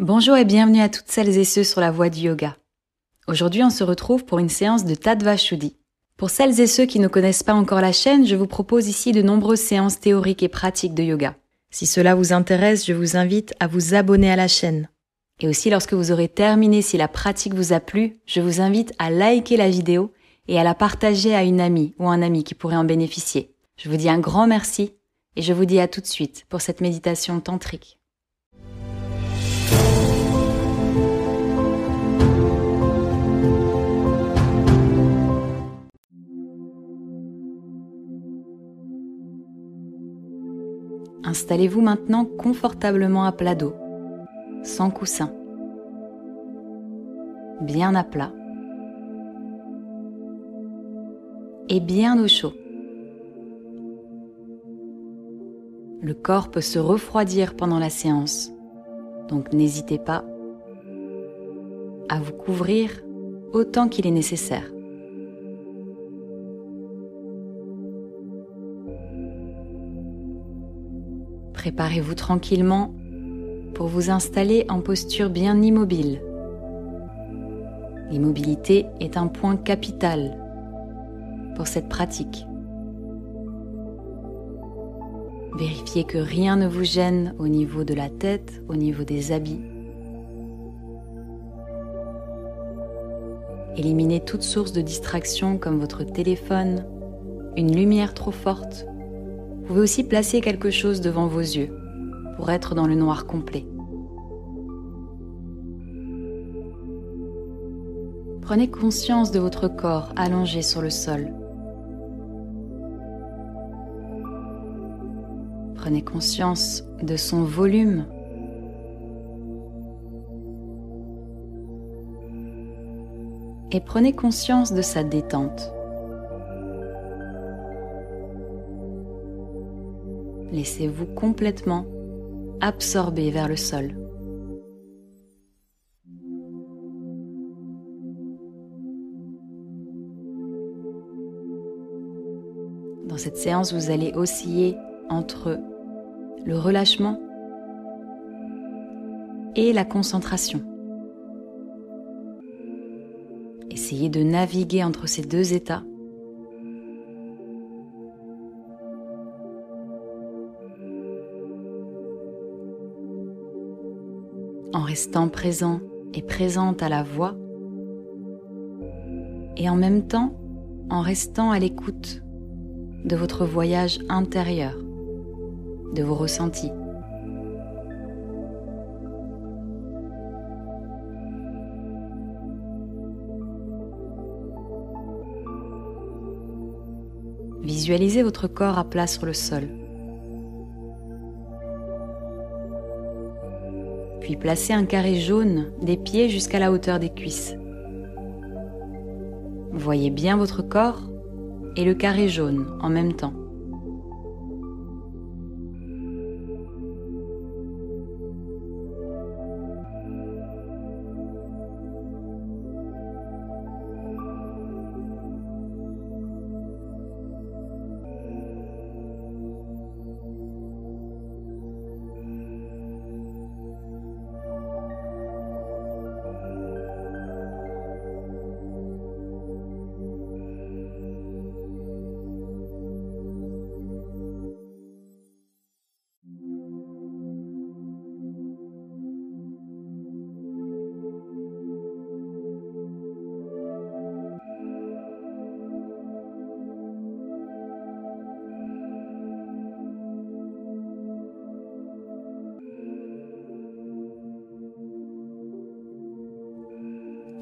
Bonjour et bienvenue à toutes celles et ceux sur la voie du yoga. Aujourd'hui, on se retrouve pour une séance de Tattva Shuddhi. Pour celles et ceux qui ne connaissent pas encore la chaîne, je vous propose ici de nombreuses séances théoriques et pratiques de yoga. Si cela vous intéresse, je vous invite à vous abonner à la chaîne. Et aussi, lorsque vous aurez terminé, si la pratique vous a plu, je vous invite à liker la vidéo et à la partager à une amie ou un ami qui pourrait en bénéficier. Je vous dis un grand merci et je vous dis à tout de suite pour cette méditation tantrique. Installez-vous maintenant confortablement à plat dos, sans coussin, bien à plat et bien au chaud. Le corps peut se refroidir pendant la séance, donc n'hésitez pas à vous couvrir autant qu'il est nécessaire. Préparez-vous tranquillement pour vous installer en posture bien immobile. L'immobilité est un point capital pour cette pratique. Vérifiez que rien ne vous gêne au niveau de la tête, au niveau des habits. Éliminez toute source de distraction comme votre téléphone, une lumière trop forte vous pouvez aussi placer quelque chose devant vos yeux pour être dans le noir complet. Prenez conscience de votre corps allongé sur le sol. Prenez conscience de son volume. Et prenez conscience de sa détente. Laissez-vous complètement absorber vers le sol. Dans cette séance, vous allez osciller entre le relâchement et la concentration. Essayez de naviguer entre ces deux états restant présent et présente à la voix et en même temps en restant à l'écoute de votre voyage intérieur, de vos ressentis. Visualisez votre corps à plat sur le sol. Puis placez un carré jaune des pieds jusqu'à la hauteur des cuisses. Voyez bien votre corps et le carré jaune en même temps.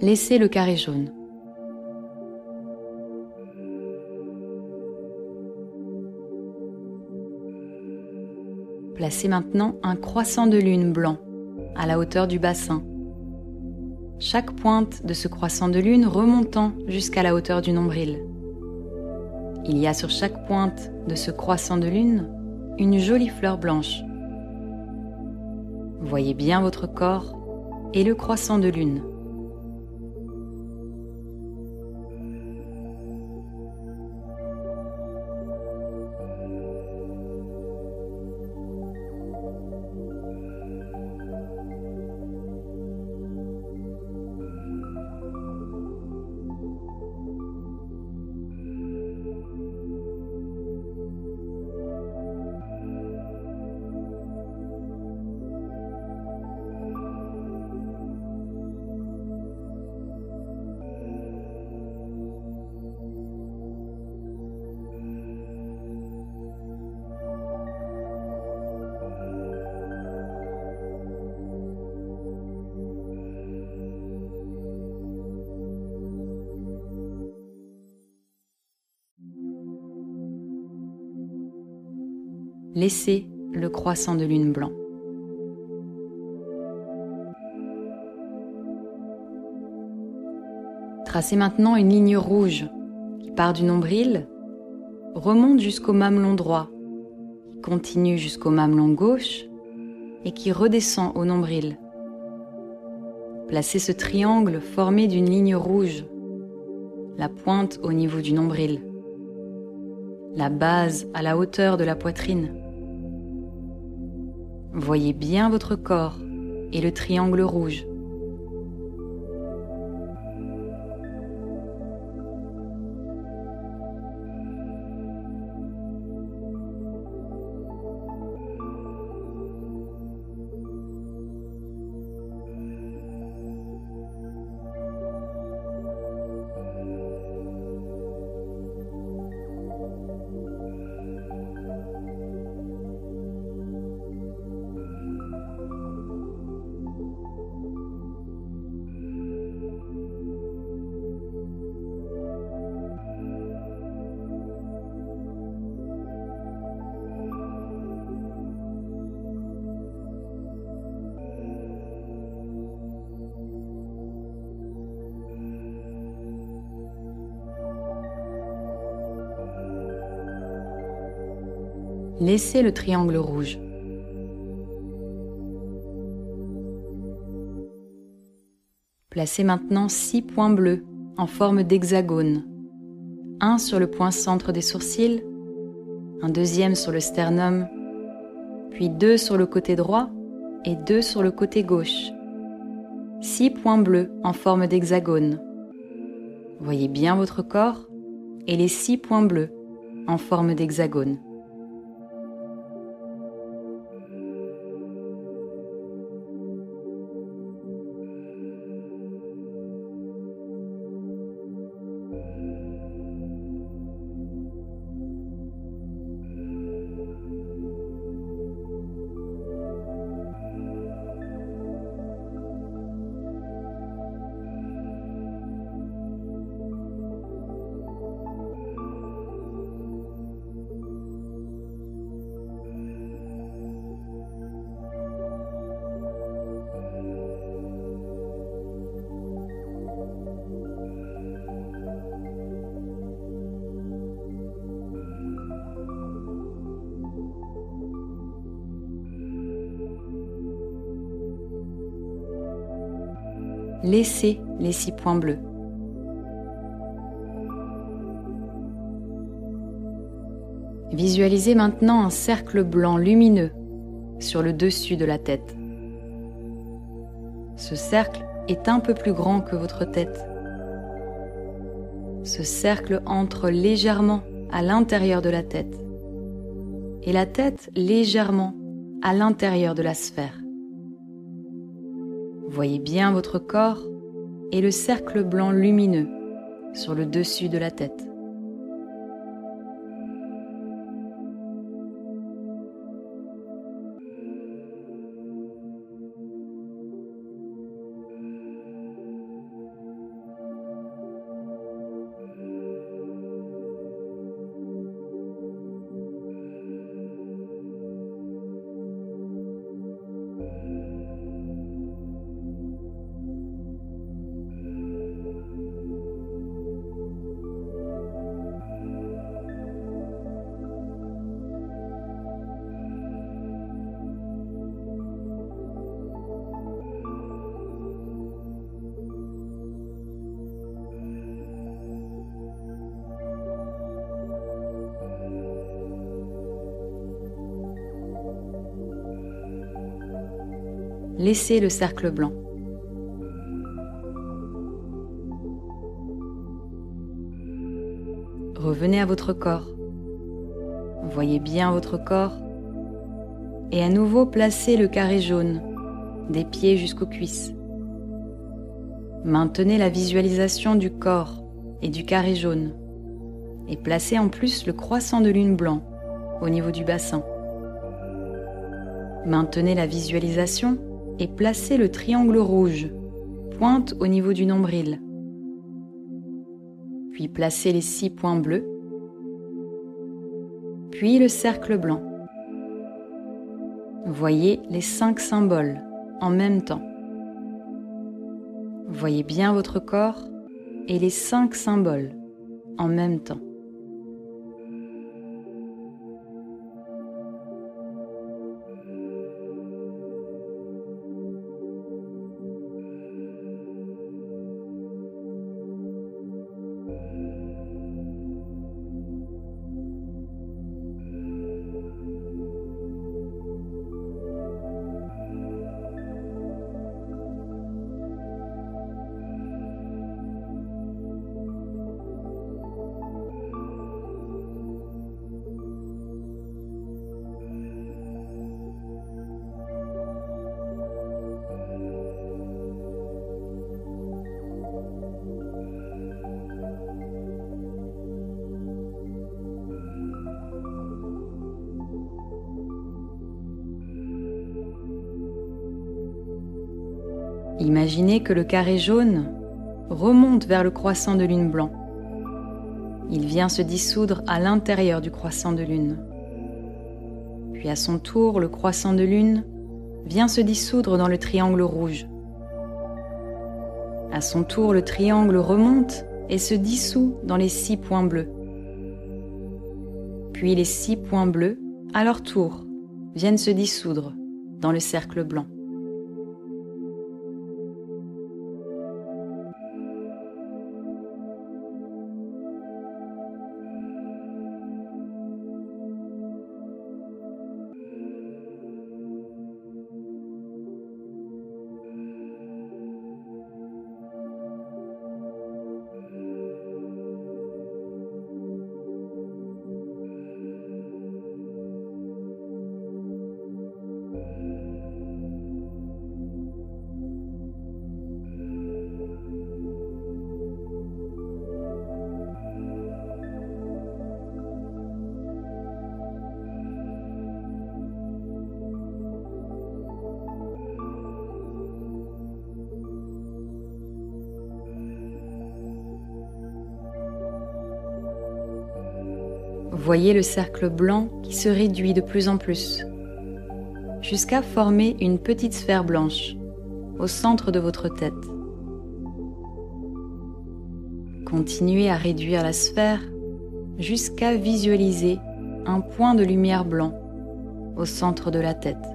Laissez le carré jaune. Placez maintenant un croissant de lune blanc à la hauteur du bassin. Chaque pointe de ce croissant de lune remontant jusqu'à la hauteur du nombril. Il y a sur chaque pointe de ce croissant de lune une jolie fleur blanche. Voyez bien votre corps et le croissant de lune. Laissez le croissant de lune blanc. Tracez maintenant une ligne rouge qui part du nombril, remonte jusqu'au mamelon droit, qui continue jusqu'au mamelon gauche et qui redescend au nombril. Placez ce triangle formé d'une ligne rouge, la pointe au niveau du nombril, la base à la hauteur de la poitrine. Voyez bien votre corps et le triangle rouge. Laissez le triangle rouge. Placez maintenant six points bleus en forme d'hexagone. Un sur le point centre des sourcils, un deuxième sur le sternum, puis deux sur le côté droit et deux sur le côté gauche. Six points bleus en forme d'hexagone. Voyez bien votre corps et les six points bleus en forme d'hexagone. Laissez les six points bleus. Visualisez maintenant un cercle blanc lumineux sur le dessus de la tête. Ce cercle est un peu plus grand que votre tête. Ce cercle entre légèrement à l'intérieur de la tête et la tête légèrement à l'intérieur de la sphère. Voyez bien votre corps et le cercle blanc lumineux sur le dessus de la tête. Laissez le cercle blanc. Revenez à votre corps. Voyez bien votre corps. Et à nouveau placez le carré jaune, des pieds jusqu'aux cuisses. Maintenez la visualisation du corps et du carré jaune. Et placez en plus le croissant de lune blanc au niveau du bassin. Maintenez la visualisation et placez le triangle rouge, pointe au niveau du nombril. Puis placez les six points bleus, puis le cercle blanc Voyez les cinq symboles en même temps. Voyez bien votre corps et les cinq symboles en même temps. Imaginez que le carré jaune remonte vers le croissant de lune blanc. Il vient se dissoudre à l'intérieur du croissant de lune. Puis à son tour, le croissant de lune vient se dissoudre dans le triangle rouge. À son tour, le triangle remonte et se dissout dans les six points bleus. Puis les six points bleus, à leur tour, viennent se dissoudre dans le cercle blanc. Voyez le cercle blanc qui se réduit de plus en plus, jusqu'à former une petite sphère blanche au centre de votre tête. Continuez à réduire la sphère jusqu'à visualiser un point de lumière blanc au centre de la tête.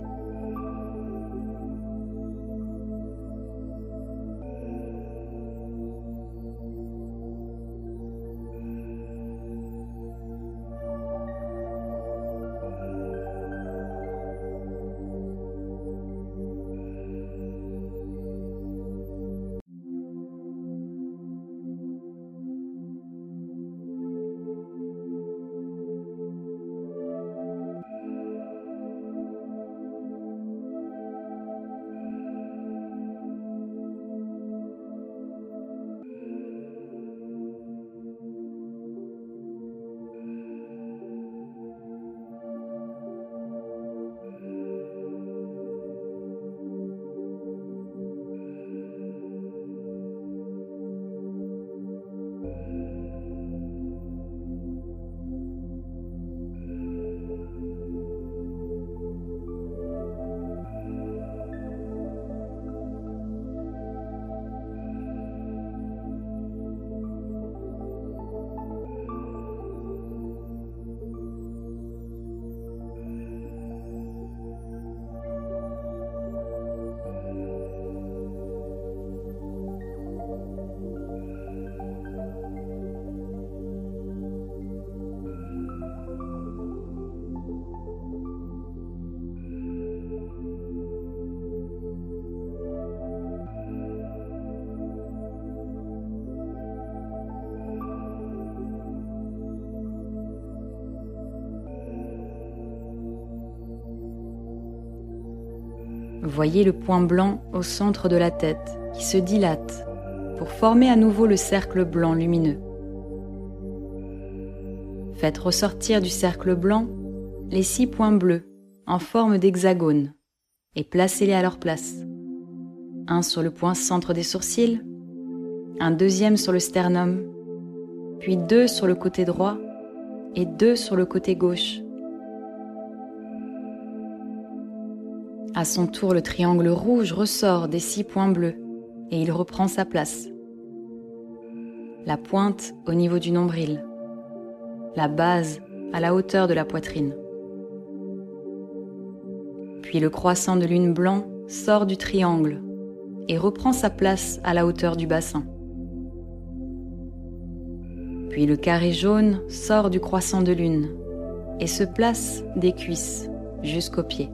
Voyez le point blanc au centre de la tête qui se dilate pour former à nouveau le cercle blanc lumineux. Faites ressortir du cercle blanc les six points bleus en forme d'hexagone et placez-les à leur place. Un sur le point centre des sourcils, un deuxième sur le sternum, puis deux sur le côté droit et deux sur le côté gauche À son tour, le triangle rouge ressort des six points bleus et il reprend sa place. La pointe au niveau du nombril, la base à la hauteur de la poitrine. Puis le croissant de lune blanc sort du triangle et reprend sa place à la hauteur du bassin. Puis le carré jaune sort du croissant de lune et se place des cuisses jusqu'aux pieds.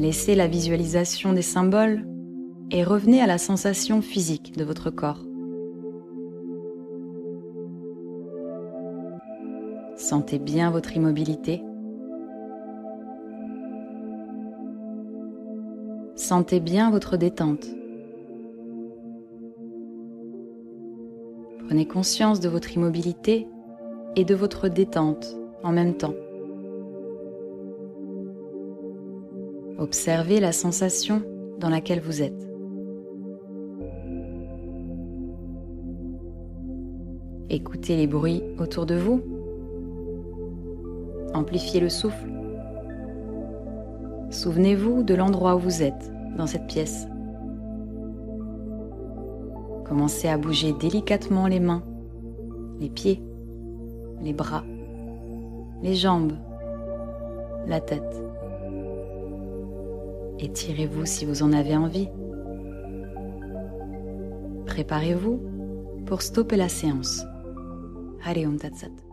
Laissez la visualisation des symboles et revenez à la sensation physique de votre corps. Sentez bien votre immobilité. Sentez bien votre détente. Prenez conscience de votre immobilité et de votre détente en même temps. Observez la sensation dans laquelle vous êtes. Écoutez les bruits autour de vous. Amplifiez le souffle. Souvenez-vous de l'endroit où vous êtes dans cette pièce. Commencez à bouger délicatement les mains, les pieds, les bras, les jambes, la tête. Étirez-vous si vous en avez envie. Préparez-vous pour stopper la séance. Hariom Tatsat.